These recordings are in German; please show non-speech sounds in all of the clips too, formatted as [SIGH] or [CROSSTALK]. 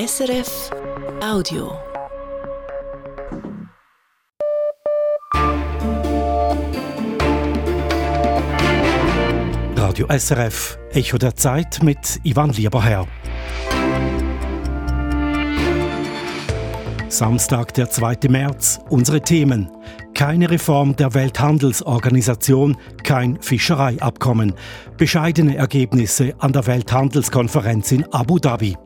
SRF Audio. Radio SRF, Echo der Zeit mit Ivan Lieberherr. Samstag, der 2. März. Unsere Themen. Keine Reform der Welthandelsorganisation, kein Fischereiabkommen. Bescheidene Ergebnisse an der Welthandelskonferenz in Abu Dhabi.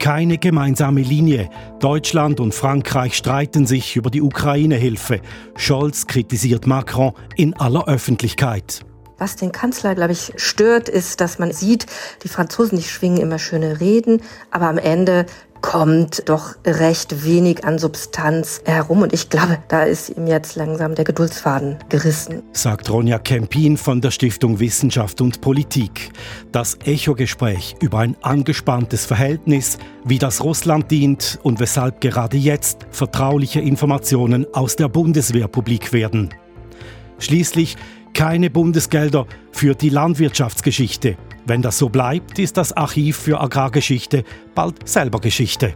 Keine gemeinsame Linie. Deutschland und Frankreich streiten sich über die Ukraine-Hilfe. Scholz kritisiert Macron in aller Öffentlichkeit. Was den Kanzler, glaube ich, stört, ist, dass man sieht, die Franzosen, die schwingen immer schöne Reden, aber am Ende kommt doch recht wenig an Substanz herum. Und ich glaube, da ist ihm jetzt langsam der Geduldsfaden gerissen. Sagt Ronja Kempin von der Stiftung Wissenschaft und Politik. Das Echo-Gespräch über ein angespanntes Verhältnis, wie das Russland dient und weshalb gerade jetzt vertrauliche Informationen aus der Bundeswehr publik werden. Schließlich keine Bundesgelder für die Landwirtschaftsgeschichte. Wenn das so bleibt, ist das Archiv für Agrargeschichte bald selber Geschichte.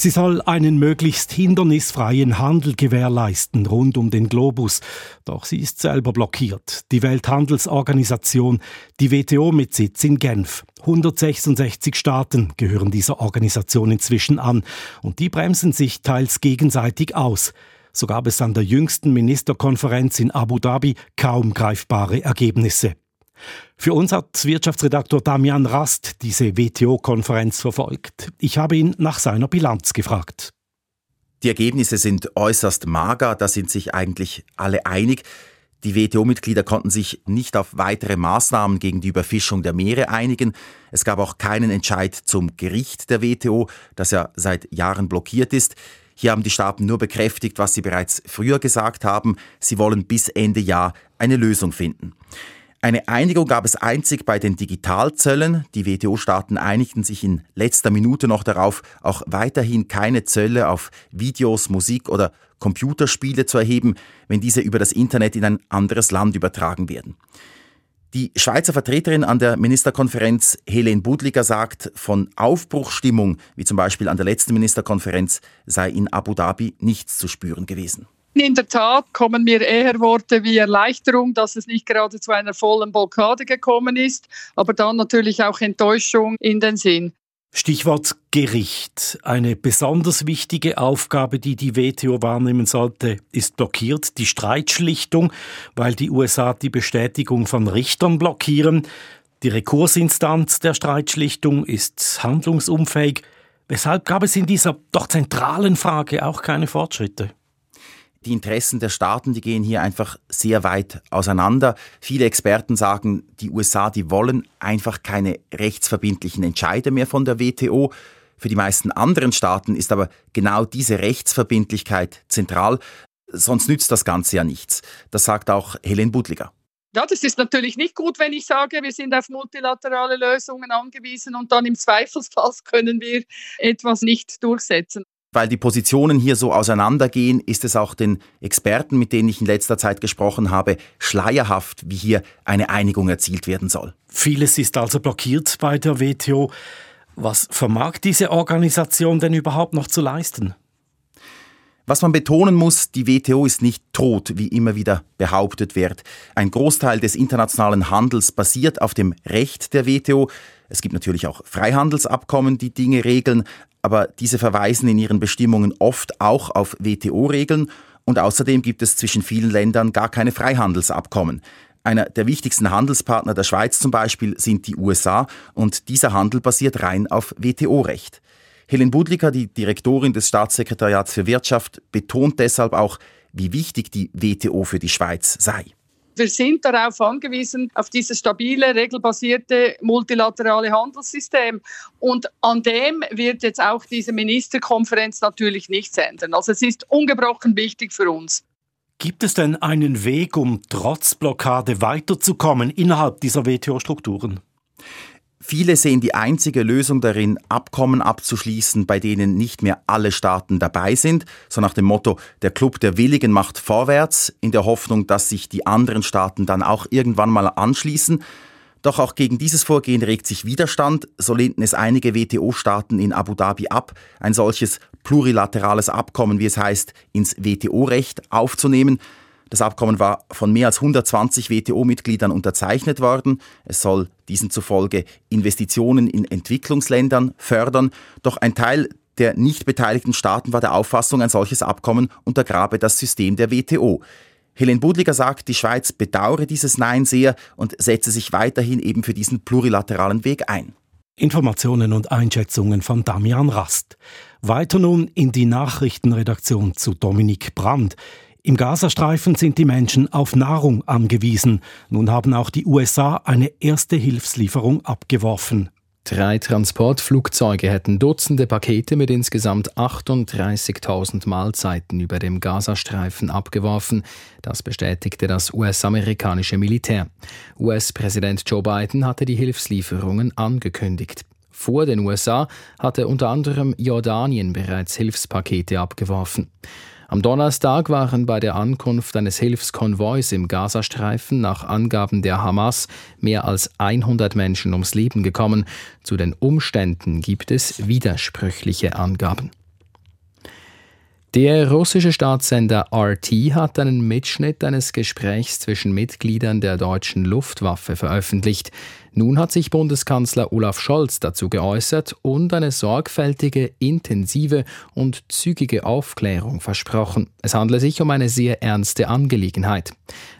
Sie soll einen möglichst hindernisfreien Handel gewährleisten rund um den Globus. Doch sie ist selber blockiert. Die Welthandelsorganisation, die WTO mit Sitz in Genf. 166 Staaten gehören dieser Organisation inzwischen an und die bremsen sich teils gegenseitig aus. So gab es an der jüngsten Ministerkonferenz in Abu Dhabi kaum greifbare Ergebnisse. Für uns hat Wirtschaftsredaktor Damian Rast diese WTO-Konferenz verfolgt. Ich habe ihn nach seiner Bilanz gefragt. Die Ergebnisse sind äußerst mager, da sind sich eigentlich alle einig. Die WTO-Mitglieder konnten sich nicht auf weitere Maßnahmen gegen die Überfischung der Meere einigen. Es gab auch keinen Entscheid zum Gericht der WTO, das ja seit Jahren blockiert ist. Hier haben die Staaten nur bekräftigt, was sie bereits früher gesagt haben. Sie wollen bis Ende Jahr eine Lösung finden. Eine Einigung gab es einzig bei den Digitalzöllen. Die WTO-Staaten einigten sich in letzter Minute noch darauf, auch weiterhin keine Zölle auf Videos, Musik oder Computerspiele zu erheben, wenn diese über das Internet in ein anderes Land übertragen werden. Die Schweizer Vertreterin an der Ministerkonferenz, Helene Budliger, sagt, von Aufbruchstimmung, wie zum Beispiel an der letzten Ministerkonferenz, sei in Abu Dhabi nichts zu spüren gewesen. In der Tat kommen mir eher Worte wie Erleichterung, dass es nicht gerade zu einer vollen Blockade gekommen ist, aber dann natürlich auch Enttäuschung in den Sinn. Stichwort Gericht. Eine besonders wichtige Aufgabe, die die WTO wahrnehmen sollte, ist blockiert. Die Streitschlichtung, weil die USA die Bestätigung von Richtern blockieren. Die Rekursinstanz der Streitschlichtung ist handlungsunfähig. Weshalb gab es in dieser doch zentralen Frage auch keine Fortschritte? Die Interessen der Staaten, die gehen hier einfach sehr weit auseinander. Viele Experten sagen, die USA, die wollen einfach keine rechtsverbindlichen Entscheide mehr von der WTO. Für die meisten anderen Staaten ist aber genau diese Rechtsverbindlichkeit zentral. Sonst nützt das Ganze ja nichts. Das sagt auch Helen Budliger. Ja, das ist natürlich nicht gut, wenn ich sage, wir sind auf multilaterale Lösungen angewiesen und dann im Zweifelsfall [LAUGHS] können wir etwas nicht durchsetzen. Weil die Positionen hier so auseinandergehen, ist es auch den Experten, mit denen ich in letzter Zeit gesprochen habe, schleierhaft, wie hier eine Einigung erzielt werden soll. Vieles ist also blockiert bei der WTO. Was vermag diese Organisation denn überhaupt noch zu leisten? Was man betonen muss, die WTO ist nicht tot, wie immer wieder behauptet wird. Ein Großteil des internationalen Handels basiert auf dem Recht der WTO. Es gibt natürlich auch Freihandelsabkommen, die Dinge regeln, aber diese verweisen in ihren Bestimmungen oft auch auf WTO-Regeln und außerdem gibt es zwischen vielen Ländern gar keine Freihandelsabkommen. Einer der wichtigsten Handelspartner der Schweiz zum Beispiel sind die USA und dieser Handel basiert rein auf WTO-Recht. Helen Budliker, die Direktorin des Staatssekretariats für Wirtschaft, betont deshalb auch, wie wichtig die WTO für die Schweiz sei. Wir sind darauf angewiesen, auf dieses stabile, regelbasierte, multilaterale Handelssystem. Und an dem wird jetzt auch diese Ministerkonferenz natürlich nichts ändern. Also es ist ungebrochen wichtig für uns. Gibt es denn einen Weg, um trotz Blockade weiterzukommen innerhalb dieser WTO-Strukturen? Viele sehen die einzige Lösung darin, Abkommen abzuschließen, bei denen nicht mehr alle Staaten dabei sind, so nach dem Motto, der Club der Willigen macht vorwärts, in der Hoffnung, dass sich die anderen Staaten dann auch irgendwann mal anschließen. Doch auch gegen dieses Vorgehen regt sich Widerstand. So lehnten es einige WTO-Staaten in Abu Dhabi ab, ein solches plurilaterales Abkommen, wie es heißt, ins WTO-Recht aufzunehmen. Das Abkommen war von mehr als 120 WTO-Mitgliedern unterzeichnet worden. Es soll diesen zufolge Investitionen in Entwicklungsländern fördern. Doch ein Teil der nicht beteiligten Staaten war der Auffassung, ein solches Abkommen untergrabe das System der WTO. Helen Budliger sagt, die Schweiz bedauere dieses Nein sehr und setze sich weiterhin eben für diesen plurilateralen Weg ein. Informationen und Einschätzungen von Damian Rast. Weiter nun in die Nachrichtenredaktion zu Dominik Brandt. Im Gazastreifen sind die Menschen auf Nahrung angewiesen. Nun haben auch die USA eine erste Hilfslieferung abgeworfen. Drei Transportflugzeuge hätten Dutzende Pakete mit insgesamt 38.000 Mahlzeiten über dem Gazastreifen abgeworfen. Das bestätigte das US-amerikanische Militär. US-Präsident Joe Biden hatte die Hilfslieferungen angekündigt. Vor den USA hatte unter anderem Jordanien bereits Hilfspakete abgeworfen. Am Donnerstag waren bei der Ankunft eines Hilfskonvois im Gazastreifen nach Angaben der Hamas mehr als 100 Menschen ums Leben gekommen. Zu den Umständen gibt es widersprüchliche Angaben. Der russische Staatssender RT hat einen Mitschnitt eines Gesprächs zwischen Mitgliedern der deutschen Luftwaffe veröffentlicht. Nun hat sich Bundeskanzler Olaf Scholz dazu geäußert und eine sorgfältige, intensive und zügige Aufklärung versprochen. Es handle sich um eine sehr ernste Angelegenheit.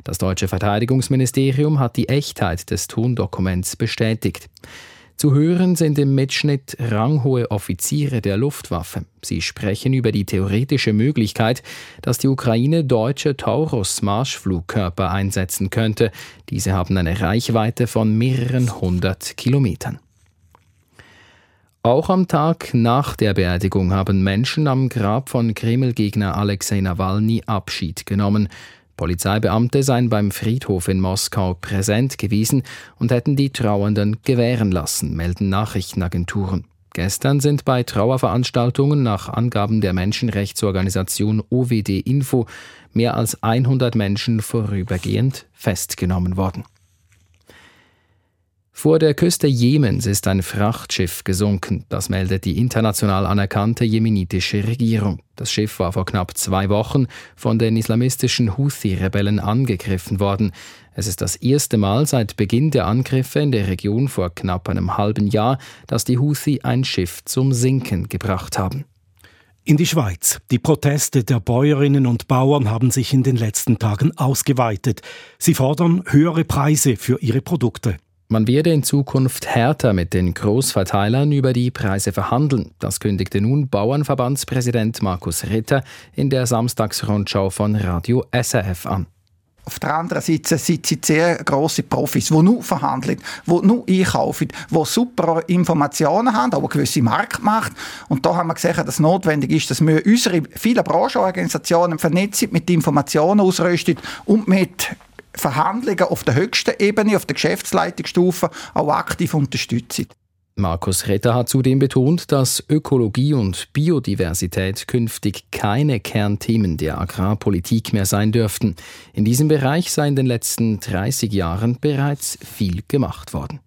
Das deutsche Verteidigungsministerium hat die Echtheit des Tondokuments bestätigt. Zu hören sind im Mitschnitt ranghohe Offiziere der Luftwaffe. Sie sprechen über die theoretische Möglichkeit, dass die Ukraine deutsche Taurus-Marschflugkörper einsetzen könnte. Diese haben eine Reichweite von mehreren hundert Kilometern. Auch am Tag nach der Beerdigung haben Menschen am Grab von Kreml-Gegner Alexei Nawalny Abschied genommen. Polizeibeamte seien beim Friedhof in Moskau präsent gewesen und hätten die Trauernden gewähren lassen, melden Nachrichtenagenturen. Gestern sind bei Trauerveranstaltungen nach Angaben der Menschenrechtsorganisation OWD Info mehr als 100 Menschen vorübergehend festgenommen worden. Vor der Küste Jemens ist ein Frachtschiff gesunken. Das meldet die international anerkannte jemenitische Regierung. Das Schiff war vor knapp zwei Wochen von den islamistischen Houthi-Rebellen angegriffen worden. Es ist das erste Mal seit Beginn der Angriffe in der Region vor knapp einem halben Jahr, dass die Houthi ein Schiff zum Sinken gebracht haben. In die Schweiz. Die Proteste der Bäuerinnen und Bauern haben sich in den letzten Tagen ausgeweitet. Sie fordern höhere Preise für ihre Produkte. Man werde in Zukunft härter mit den Großverteilern über die Preise verhandeln. Das kündigte nun Bauernverbandspräsident Markus Ritter in der Samstagsrundschau von Radio SRF an. Auf der anderen Seite sind sie sehr grosse Profis, die nur verhandeln, die nur einkaufen, die super Informationen haben, aber gewisse Marktmacht. Und da haben wir gesehen, dass es notwendig ist, dass wir unsere vielen Branchenorganisationen vernetzt mit Informationen ausrüsten und mit Verhandlungen auf der höchsten Ebene, auf der Geschäftsleitungsstufe, auch aktiv unterstützen. Markus Retter hat zudem betont, dass Ökologie und Biodiversität künftig keine Kernthemen der Agrarpolitik mehr sein dürften. In diesem Bereich sei in den letzten 30 Jahren bereits viel gemacht worden.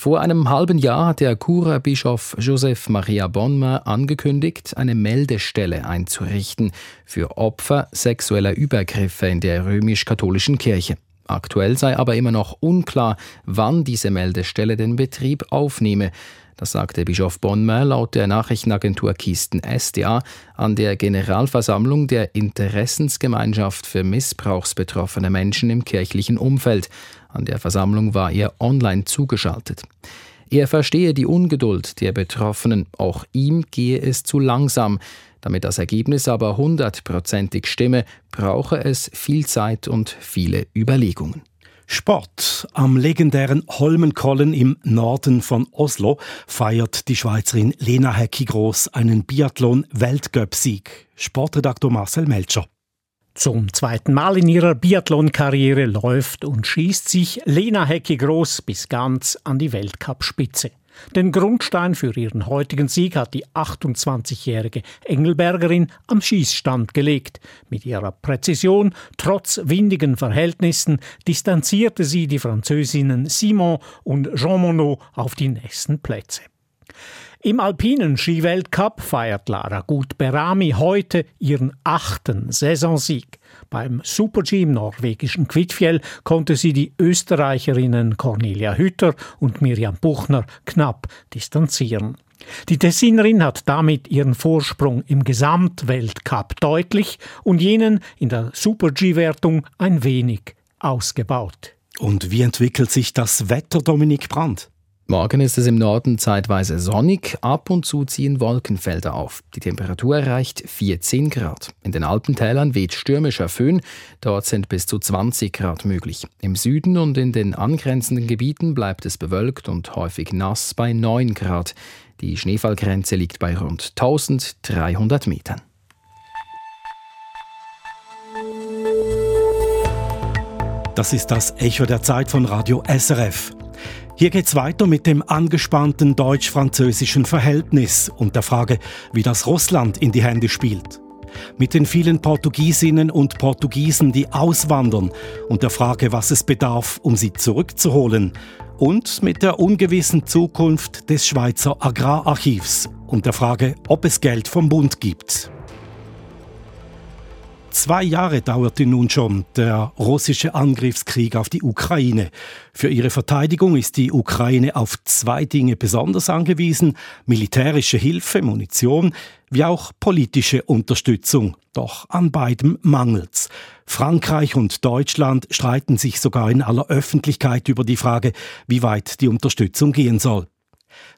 Vor einem halben Jahr hat der Churer Bischof Joseph Maria Bonmer angekündigt, eine Meldestelle einzurichten für Opfer sexueller Übergriffe in der römisch-katholischen Kirche. Aktuell sei aber immer noch unklar, wann diese Meldestelle den Betrieb aufnehme. Das sagte Bischof Bonmer laut der Nachrichtenagentur Kisten SDA an der Generalversammlung der Interessensgemeinschaft für missbrauchsbetroffene Menschen im kirchlichen Umfeld. An der Versammlung war er online zugeschaltet. Er verstehe die Ungeduld der Betroffenen, auch ihm gehe es zu langsam. Damit das Ergebnis aber hundertprozentig stimme, brauche es viel Zeit und viele Überlegungen. Sport. Am legendären Holmenkollen im Norden von Oslo feiert die Schweizerin Lena Hecki Groß einen Biathlon-Weltcup-Sieg. Sportredaktor Marcel Melcher. Zum zweiten Mal in ihrer Biathlon-Karriere läuft und schießt sich Lena Hecki Groß bis ganz an die Weltcup-Spitze. Den Grundstein für ihren heutigen Sieg hat die 28-jährige Engelbergerin am Schießstand gelegt. Mit ihrer Präzision, trotz windigen Verhältnissen, distanzierte sie die Französinnen Simon und Jean Monod auf die nächsten Plätze. Im alpinen Skiweltcup feiert Lara Gut-Berami heute ihren achten Saisonsieg. Beim Super-G im norwegischen Kvitfjell konnte sie die Österreicherinnen Cornelia Hütter und Miriam Buchner knapp distanzieren. Die Tessinerin hat damit ihren Vorsprung im Gesamtweltcup deutlich und jenen in der Super-G-Wertung ein wenig ausgebaut. Und wie entwickelt sich das Wetter, Dominik Brandt? Morgen ist es im Norden zeitweise sonnig, ab und zu ziehen Wolkenfelder auf. Die Temperatur erreicht 14 Grad. In den Alpentälern weht stürmischer Föhn, dort sind bis zu 20 Grad möglich. Im Süden und in den angrenzenden Gebieten bleibt es bewölkt und häufig nass bei 9 Grad. Die Schneefallgrenze liegt bei rund 1300 Metern. Das ist das Echo der Zeit von Radio SRF. Hier geht's weiter mit dem angespannten deutsch-französischen Verhältnis und der Frage, wie das Russland in die Hände spielt. Mit den vielen Portugiesinnen und Portugiesen, die auswandern und der Frage, was es bedarf, um sie zurückzuholen. Und mit der ungewissen Zukunft des Schweizer Agrararchivs und der Frage, ob es Geld vom Bund gibt. Zwei Jahre dauerte nun schon der russische Angriffskrieg auf die Ukraine. Für ihre Verteidigung ist die Ukraine auf zwei Dinge besonders angewiesen, militärische Hilfe, Munition, wie auch politische Unterstützung. Doch an beidem mangelt's. Frankreich und Deutschland streiten sich sogar in aller Öffentlichkeit über die Frage, wie weit die Unterstützung gehen soll.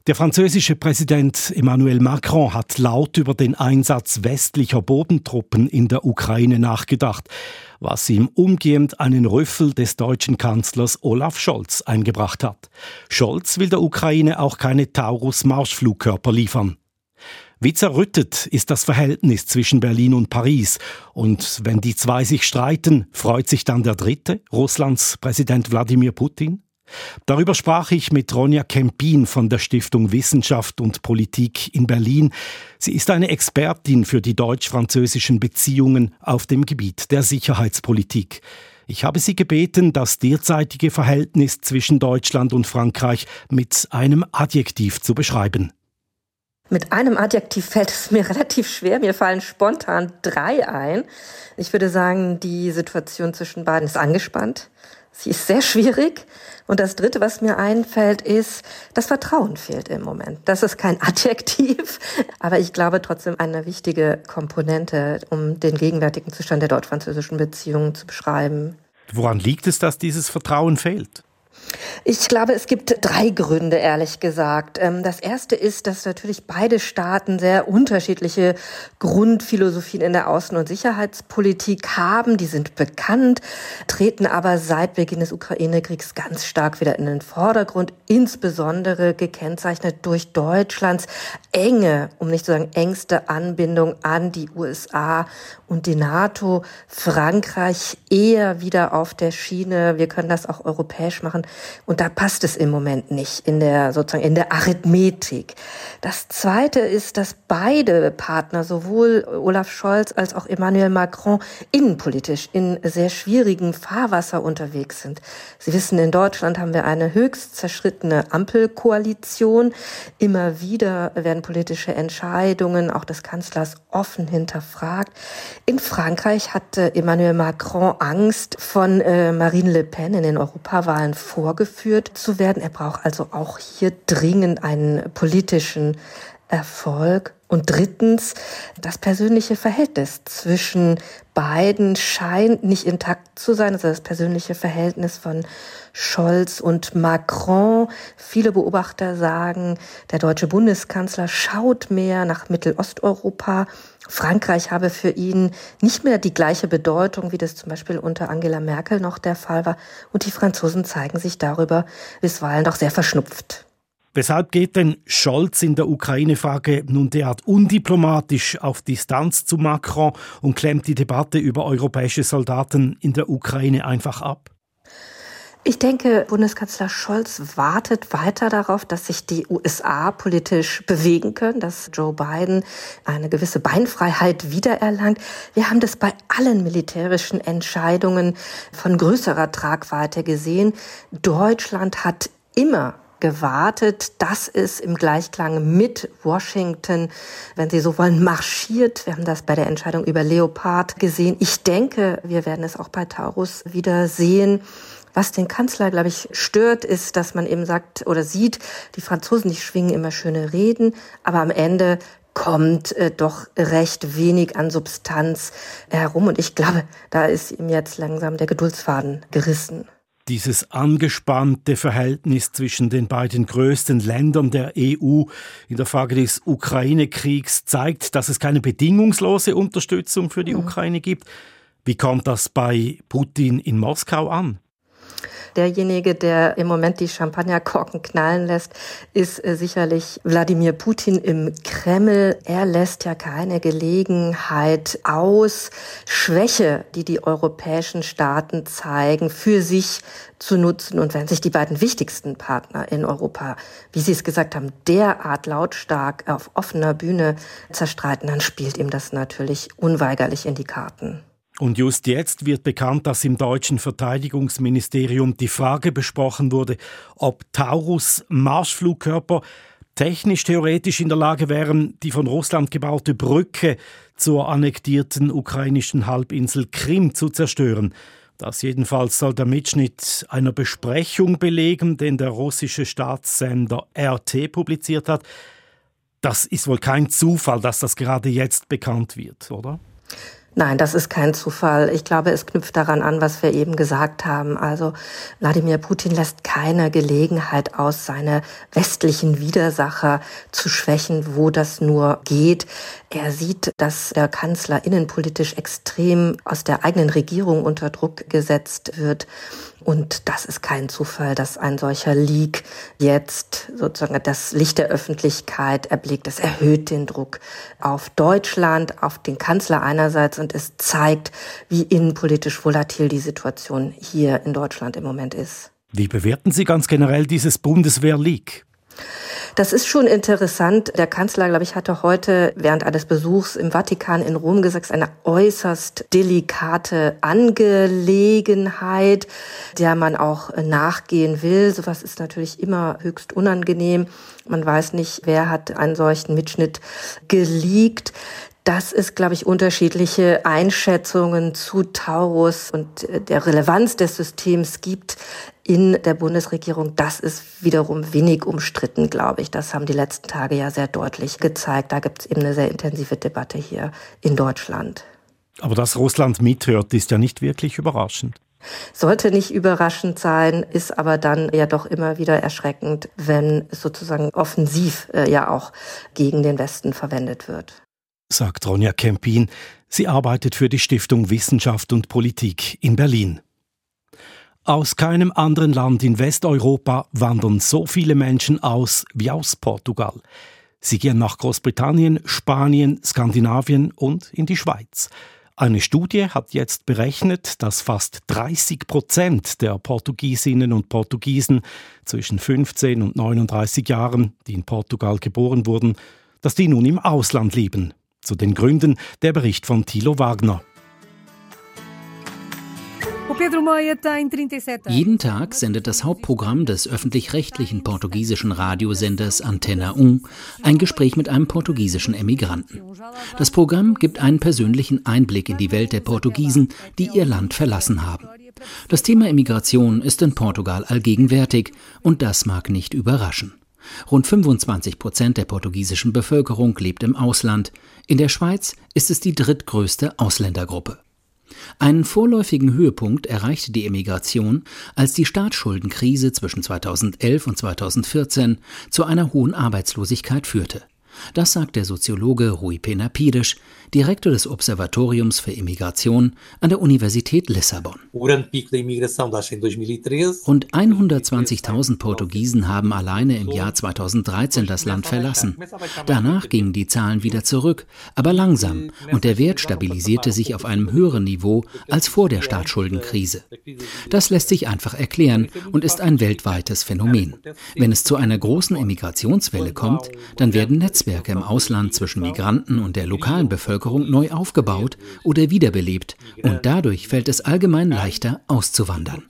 Der französische Präsident Emmanuel Macron hat laut über den Einsatz westlicher Bodentruppen in der Ukraine nachgedacht, was ihm umgehend einen Rüffel des deutschen Kanzlers Olaf Scholz eingebracht hat. Scholz will der Ukraine auch keine Taurus-Marschflugkörper liefern. Wie zerrüttet ist das Verhältnis zwischen Berlin und Paris? Und wenn die zwei sich streiten, freut sich dann der Dritte, Russlands Präsident Wladimir Putin? Darüber sprach ich mit Ronja Kempin von der Stiftung Wissenschaft und Politik in Berlin. Sie ist eine Expertin für die deutsch-französischen Beziehungen auf dem Gebiet der Sicherheitspolitik. Ich habe sie gebeten, das derzeitige Verhältnis zwischen Deutschland und Frankreich mit einem Adjektiv zu beschreiben. Mit einem Adjektiv fällt es mir [LAUGHS] relativ schwer. Mir fallen spontan drei ein. Ich würde sagen, die Situation zwischen beiden ist angespannt. Sie ist sehr schwierig. Und das Dritte, was mir einfällt, ist, das Vertrauen fehlt im Moment. Das ist kein [LAUGHS] Adjektiv, aber ich glaube trotzdem eine wichtige Komponente, um den gegenwärtigen Zustand der deutsch-französischen Beziehungen zu beschreiben. Woran liegt es, dass dieses Vertrauen fehlt? Ich glaube, es gibt drei Gründe, ehrlich gesagt. Ähm, das erste ist, dass natürlich beide Staaten sehr unterschiedliche Grundphilosophien in der Außen- und Sicherheitspolitik haben. Die sind bekannt, treten aber seit Beginn des Ukraine-Kriegs ganz stark wieder in den Vordergrund, insbesondere gekennzeichnet durch Deutschlands enge, um nicht zu sagen engste Anbindung an die USA und die NATO. Frankreich eher wieder auf der Schiene. Wir können das auch europäisch machen und da passt es im Moment nicht in der, sozusagen in der Arithmetik. Das zweite ist, dass beide Partner, sowohl Olaf Scholz als auch Emmanuel Macron, innenpolitisch in sehr schwierigen Fahrwasser unterwegs sind. Sie wissen, in Deutschland haben wir eine höchst zerschrittene Ampelkoalition. Immer wieder werden politische Entscheidungen auch des Kanzlers offen hinterfragt. In Frankreich hatte Emmanuel Macron Angst, von äh, Marine Le Pen in den Europawahlen vorgeführt zu werden. Er braucht also auch hier dringend einen politischen Erfolg. Und drittens, das persönliche Verhältnis zwischen beiden scheint nicht intakt zu sein. Also das persönliche Verhältnis von Scholz und Macron. Viele Beobachter sagen, der deutsche Bundeskanzler schaut mehr nach Mittelosteuropa. Frankreich habe für ihn nicht mehr die gleiche Bedeutung, wie das zum Beispiel unter Angela Merkel noch der Fall war. Und die Franzosen zeigen sich darüber bisweilen doch sehr verschnupft. Weshalb geht denn Scholz in der Ukraine-Frage nun derart undiplomatisch auf Distanz zu Macron und klemmt die Debatte über europäische Soldaten in der Ukraine einfach ab? Ich denke, Bundeskanzler Scholz wartet weiter darauf, dass sich die USA politisch bewegen können, dass Joe Biden eine gewisse Beinfreiheit wiedererlangt. Wir haben das bei allen militärischen Entscheidungen von größerer Tragweite gesehen. Deutschland hat immer gewartet, dass es im Gleichklang mit Washington, wenn Sie so wollen, marschiert. Wir haben das bei der Entscheidung über Leopard gesehen. Ich denke, wir werden es auch bei Taurus wieder sehen. Was den Kanzler, glaube ich, stört, ist, dass man eben sagt oder sieht, die Franzosen, die schwingen immer schöne Reden, aber am Ende kommt äh, doch recht wenig an Substanz herum. Und ich glaube, da ist ihm jetzt langsam der Geduldsfaden gerissen. Dieses angespannte Verhältnis zwischen den beiden größten Ländern der EU in der Frage des Ukraine-Kriegs zeigt, dass es keine bedingungslose Unterstützung für die mhm. Ukraine gibt. Wie kommt das bei Putin in Moskau an? Derjenige, der im Moment die Champagnerkorken knallen lässt, ist äh, sicherlich Wladimir Putin im Kreml. Er lässt ja keine Gelegenheit aus, Schwäche, die die europäischen Staaten zeigen, für sich zu nutzen. Und wenn sich die beiden wichtigsten Partner in Europa, wie Sie es gesagt haben, derart lautstark auf offener Bühne zerstreiten, dann spielt ihm das natürlich unweigerlich in die Karten. Und just jetzt wird bekannt, dass im deutschen Verteidigungsministerium die Frage besprochen wurde, ob Taurus Marschflugkörper technisch theoretisch in der Lage wären, die von Russland gebaute Brücke zur annektierten ukrainischen Halbinsel Krim zu zerstören. Das jedenfalls soll der Mitschnitt einer Besprechung belegen, den der russische Staatssender RT publiziert hat. Das ist wohl kein Zufall, dass das gerade jetzt bekannt wird, oder? Nein, das ist kein Zufall. Ich glaube, es knüpft daran an, was wir eben gesagt haben. Also Wladimir Putin lässt keine Gelegenheit aus, seine westlichen Widersacher zu schwächen, wo das nur geht. Er sieht, dass der Kanzler innenpolitisch extrem aus der eigenen Regierung unter Druck gesetzt wird. Und das ist kein Zufall, dass ein solcher Leak jetzt sozusagen das Licht der Öffentlichkeit erblickt. Es erhöht den Druck auf Deutschland, auf den Kanzler einerseits und es zeigt, wie innenpolitisch volatil die Situation hier in Deutschland im Moment ist. Wie bewerten Sie ganz generell dieses Bundeswehr-Leak? Das ist schon interessant. Der Kanzler, glaube ich, hatte heute während eines Besuchs im Vatikan in Rom gesagt, eine äußerst delikate Angelegenheit, der man auch nachgehen will. Sowas ist natürlich immer höchst unangenehm. Man weiß nicht, wer hat einen solchen Mitschnitt geleakt dass es, glaube ich, unterschiedliche Einschätzungen zu Taurus und äh, der Relevanz des Systems gibt in der Bundesregierung. Das ist wiederum wenig umstritten, glaube ich. Das haben die letzten Tage ja sehr deutlich gezeigt. Da gibt es eben eine sehr intensive Debatte hier in Deutschland. Aber dass Russland mithört, ist ja nicht wirklich überraschend. Sollte nicht überraschend sein, ist aber dann ja doch immer wieder erschreckend, wenn sozusagen offensiv äh, ja auch gegen den Westen verwendet wird sagt Ronja Kempin. Sie arbeitet für die Stiftung Wissenschaft und Politik in Berlin. Aus keinem anderen Land in Westeuropa wandern so viele Menschen aus wie aus Portugal. Sie gehen nach Großbritannien, Spanien, Skandinavien und in die Schweiz. Eine Studie hat jetzt berechnet, dass fast 30 Prozent der Portugiesinnen und Portugiesen zwischen 15 und 39 Jahren, die in Portugal geboren wurden, dass die nun im Ausland leben, zu den Gründen der Bericht von Thilo Wagner. Jeden Tag sendet das Hauptprogramm des öffentlich-rechtlichen portugiesischen Radiosenders Antena 1 ein Gespräch mit einem portugiesischen Emigranten. Das Programm gibt einen persönlichen Einblick in die Welt der Portugiesen, die ihr Land verlassen haben. Das Thema Immigration ist in Portugal allgegenwärtig und das mag nicht überraschen. Rund 25 Prozent der portugiesischen Bevölkerung lebt im Ausland. In der Schweiz ist es die drittgrößte Ausländergruppe. Einen vorläufigen Höhepunkt erreichte die Emigration, als die Staatsschuldenkrise zwischen 2011 und 2014 zu einer hohen Arbeitslosigkeit führte. Das sagt der Soziologe Rui Pena Pires, Direktor des Observatoriums für Immigration an der Universität Lissabon. Rund 120.000 Portugiesen haben alleine im Jahr 2013 das Land verlassen. Danach gingen die Zahlen wieder zurück, aber langsam, und der Wert stabilisierte sich auf einem höheren Niveau als vor der Staatsschuldenkrise. Das lässt sich einfach erklären und ist ein weltweites Phänomen. Wenn es zu einer großen Emigrationswelle kommt, dann werden Netzwerke im Ausland zwischen Migranten und der lokalen Bevölkerung Bevölkerung neu aufgebaut oder wiederbelebt und dadurch fällt es allgemein leichter auszuwandern.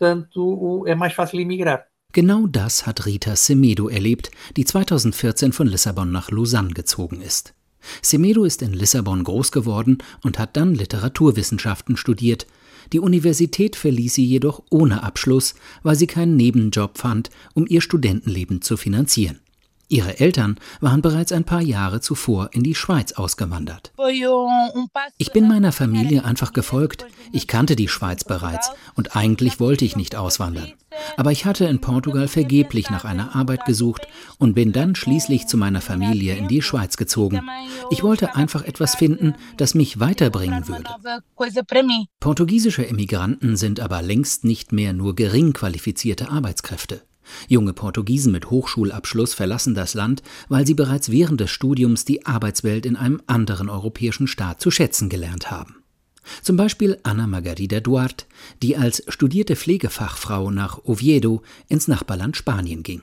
Genau das hat Rita Semedo erlebt, die 2014 von Lissabon nach Lausanne gezogen ist. Semedo ist in Lissabon groß geworden und hat dann Literaturwissenschaften studiert. Die Universität verließ sie jedoch ohne Abschluss, weil sie keinen Nebenjob fand, um ihr Studentenleben zu finanzieren. Ihre Eltern waren bereits ein paar Jahre zuvor in die Schweiz ausgewandert. Ich bin meiner Familie einfach gefolgt. Ich kannte die Schweiz bereits und eigentlich wollte ich nicht auswandern. Aber ich hatte in Portugal vergeblich nach einer Arbeit gesucht und bin dann schließlich zu meiner Familie in die Schweiz gezogen. Ich wollte einfach etwas finden, das mich weiterbringen würde. Portugiesische Emigranten sind aber längst nicht mehr nur gering qualifizierte Arbeitskräfte. Junge Portugiesen mit Hochschulabschluss verlassen das Land, weil sie bereits während des Studiums die Arbeitswelt in einem anderen europäischen Staat zu schätzen gelernt haben. Zum Beispiel Anna Margarida Duarte, die als studierte Pflegefachfrau nach Oviedo ins Nachbarland Spanien ging.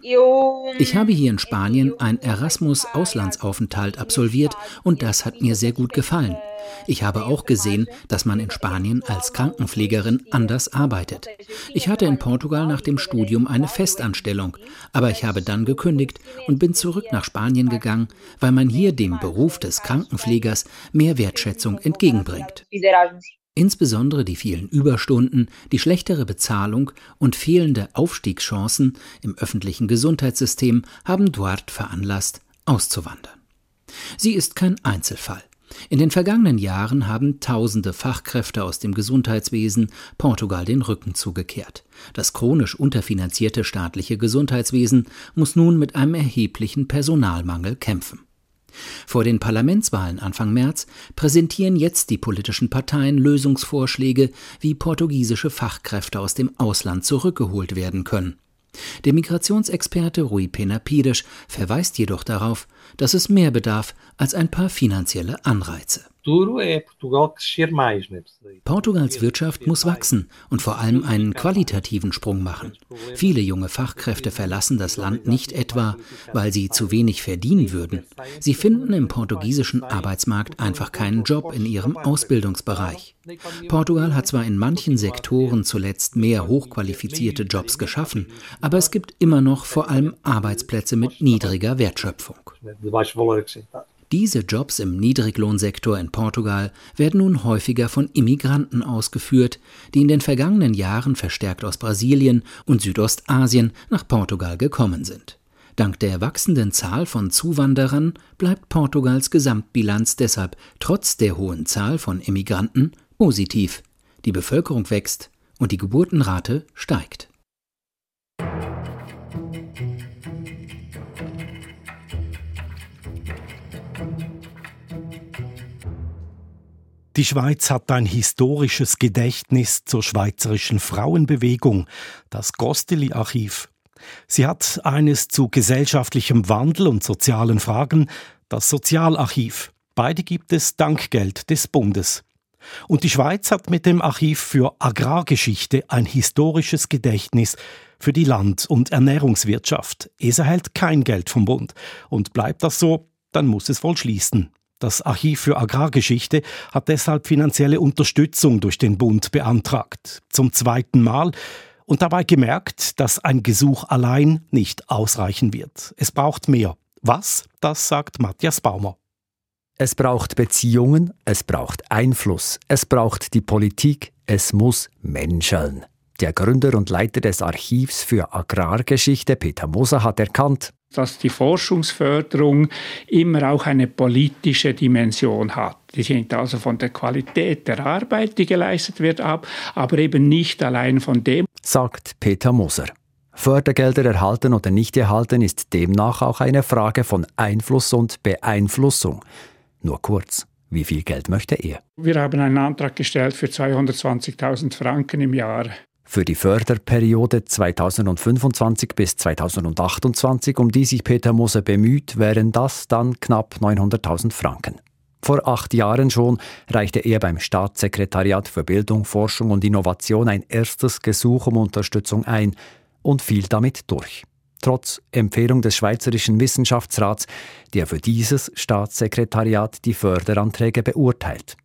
Ich habe hier in Spanien ein Erasmus-Auslandsaufenthalt absolviert und das hat mir sehr gut gefallen. Ich habe auch gesehen, dass man in Spanien als Krankenpflegerin anders arbeitet. Ich hatte in Portugal nach dem Studium eine Festanstellung, aber ich habe dann gekündigt und bin zurück nach Spanien gegangen, weil man hier dem Beruf des Krankenpflegers mehr Wertschätzung entgegenbringt. Insbesondere die vielen Überstunden, die schlechtere Bezahlung und fehlende Aufstiegschancen im öffentlichen Gesundheitssystem haben Duarte veranlasst, auszuwandern. Sie ist kein Einzelfall. In den vergangenen Jahren haben tausende Fachkräfte aus dem Gesundheitswesen Portugal den Rücken zugekehrt. Das chronisch unterfinanzierte staatliche Gesundheitswesen muss nun mit einem erheblichen Personalmangel kämpfen. Vor den Parlamentswahlen Anfang März präsentieren jetzt die politischen Parteien Lösungsvorschläge, wie portugiesische Fachkräfte aus dem Ausland zurückgeholt werden können. Der Migrationsexperte Rui Pena Pires verweist jedoch darauf, dass es mehr bedarf als ein paar finanzielle Anreize. Portugals Wirtschaft muss wachsen und vor allem einen qualitativen Sprung machen. Viele junge Fachkräfte verlassen das Land nicht etwa, weil sie zu wenig verdienen würden. Sie finden im portugiesischen Arbeitsmarkt einfach keinen Job in ihrem Ausbildungsbereich. Portugal hat zwar in manchen Sektoren zuletzt mehr hochqualifizierte Jobs geschaffen, aber es gibt immer noch vor allem Arbeitsplätze mit niedriger Wertschöpfung. Diese Jobs im Niedriglohnsektor in Portugal werden nun häufiger von Immigranten ausgeführt, die in den vergangenen Jahren verstärkt aus Brasilien und Südostasien nach Portugal gekommen sind. Dank der wachsenden Zahl von Zuwanderern bleibt Portugals Gesamtbilanz deshalb trotz der hohen Zahl von Immigranten positiv. Die Bevölkerung wächst und die Geburtenrate steigt. Die Schweiz hat ein historisches Gedächtnis zur schweizerischen Frauenbewegung, das Gosteli-Archiv. Sie hat eines zu gesellschaftlichem Wandel und sozialen Fragen, das Sozialarchiv. Beide gibt es dank Geld des Bundes. Und die Schweiz hat mit dem Archiv für Agrargeschichte ein historisches Gedächtnis für die Land- und Ernährungswirtschaft. Es erhält kein Geld vom Bund. Und bleibt das so, dann muss es wohl schließen. Das Archiv für Agrargeschichte hat deshalb finanzielle Unterstützung durch den Bund beantragt. Zum zweiten Mal und dabei gemerkt, dass ein Gesuch allein nicht ausreichen wird. Es braucht mehr. Was? Das sagt Matthias Baumer. Es braucht Beziehungen, es braucht Einfluss, es braucht die Politik, es muss menscheln. Der Gründer und Leiter des Archivs für Agrargeschichte, Peter Moser, hat erkannt, dass die Forschungsförderung immer auch eine politische Dimension hat. Die hängt also von der Qualität der Arbeit, die geleistet wird, ab, aber eben nicht allein von dem. Sagt Peter Moser. Fördergelder erhalten oder nicht erhalten ist demnach auch eine Frage von Einfluss und Beeinflussung. Nur kurz, wie viel Geld möchte er? Wir haben einen Antrag gestellt für 220.000 Franken im Jahr. Für die Förderperiode 2025 bis 2028, um die sich Peter Moser bemüht, wären das dann knapp 900.000 Franken. Vor acht Jahren schon reichte er beim Staatssekretariat für Bildung, Forschung und Innovation ein erstes Gesuch um Unterstützung ein und fiel damit durch. Trotz Empfehlung des Schweizerischen Wissenschaftsrats, der für dieses Staatssekretariat die Förderanträge beurteilt.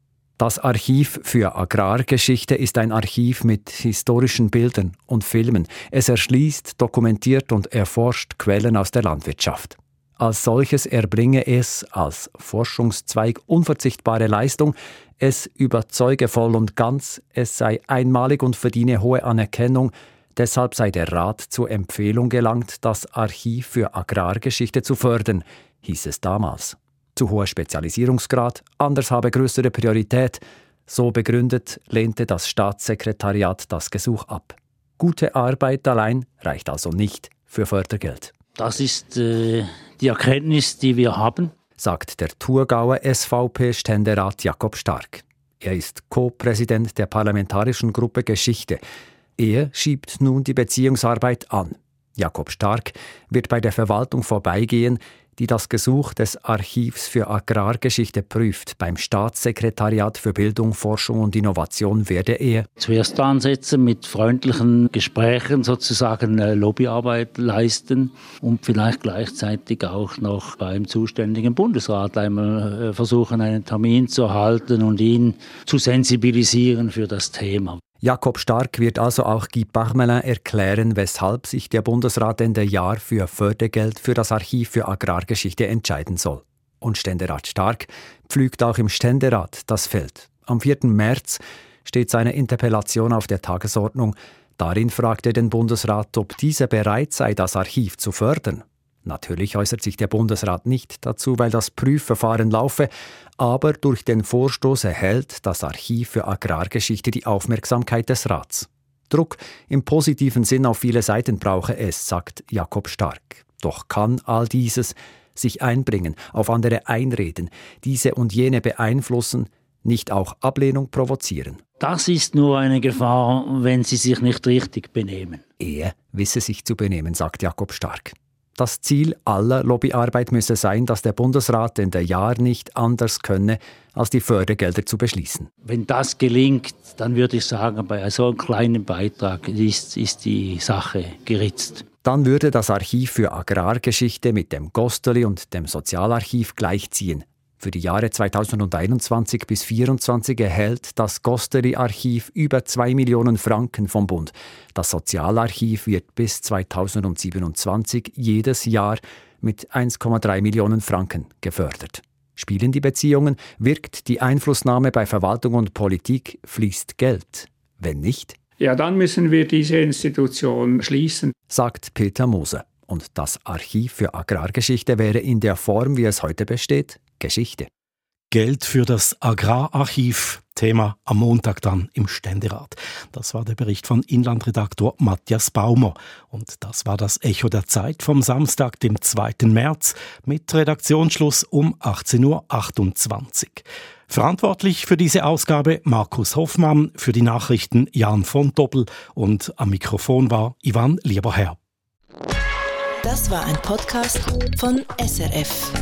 Das Archiv für Agrargeschichte ist ein Archiv mit historischen Bildern und Filmen. Es erschließt, dokumentiert und erforscht Quellen aus der Landwirtschaft. Als solches erbringe es als Forschungszweig unverzichtbare Leistung, es überzeuge voll und ganz, es sei einmalig und verdiene hohe Anerkennung, deshalb sei der Rat zur Empfehlung gelangt, das Archiv für Agrargeschichte zu fördern, hieß es damals. Zu hoher Spezialisierungsgrad, anders habe größere Priorität, so begründet lehnte das Staatssekretariat das Gesuch ab. Gute Arbeit allein reicht also nicht für Fördergeld. Das ist äh, die Erkenntnis, die wir haben, sagt der Thurgauer SVP-Ständerat Jakob Stark. Er ist Co-Präsident der Parlamentarischen Gruppe Geschichte. Er schiebt nun die Beziehungsarbeit an. Jakob Stark wird bei der Verwaltung vorbeigehen, die das Gesuch des Archivs für Agrargeschichte prüft. Beim Staatssekretariat für Bildung, Forschung und Innovation werde er zuerst ansetzen, mit freundlichen Gesprächen sozusagen Lobbyarbeit leisten und vielleicht gleichzeitig auch noch beim zuständigen Bundesrat einmal äh, versuchen, einen Termin zu erhalten und ihn zu sensibilisieren für das Thema. Jakob Stark wird also auch Guy Parmelin erklären, weshalb sich der Bundesrat Ende Jahr für Fördergeld für das Archiv für Agrargeschichte entscheiden soll. Und Ständerat Stark pflügt auch im Ständerat das Feld. Am 4. März steht seine Interpellation auf der Tagesordnung. Darin fragt er den Bundesrat, ob dieser bereit sei, das Archiv zu fördern. Natürlich äußert sich der Bundesrat nicht dazu, weil das Prüfverfahren laufe, aber durch den Vorstoß erhält das Archiv für Agrargeschichte die Aufmerksamkeit des Rats. Druck im positiven Sinn auf viele Seiten brauche es, sagt Jakob Stark. Doch kann all dieses sich einbringen, auf andere einreden, diese und jene beeinflussen, nicht auch Ablehnung provozieren. Das ist nur eine Gefahr, wenn sie sich nicht richtig benehmen. Er wisse sich zu benehmen, sagt Jakob Stark. Das Ziel aller Lobbyarbeit müsse sein, dass der Bundesrat in der Jahr nicht anders könne, als die Fördergelder zu beschließen. Wenn das gelingt, dann würde ich sagen, bei so einem kleinen Beitrag ist, ist die Sache geritzt. Dann würde das Archiv für Agrargeschichte mit dem Gosteli und dem Sozialarchiv gleichziehen. Für die Jahre 2021 bis 2024 erhält das Gosteri-Archiv über 2 Millionen Franken vom Bund. Das Sozialarchiv wird bis 2027 jedes Jahr mit 1,3 Millionen Franken gefördert. Spielen die Beziehungen, wirkt die Einflussnahme bei Verwaltung und Politik, fließt Geld. Wenn nicht? Ja, dann müssen wir diese Institution schließen, sagt Peter Moser. Und das Archiv für Agrargeschichte wäre in der Form, wie es heute besteht, Geschichte. Geld für das Agrararchiv. Thema am Montag dann im Ständerat. Das war der Bericht von Inlandredaktor Matthias Baumer. Und das war das Echo der Zeit vom Samstag, dem 2. März, mit Redaktionsschluss um 18.28 Uhr. Verantwortlich für diese Ausgabe Markus Hoffmann, für die Nachrichten Jan von Doppel und am Mikrofon war Ivan Lieberherr. Das war ein Podcast von SRF.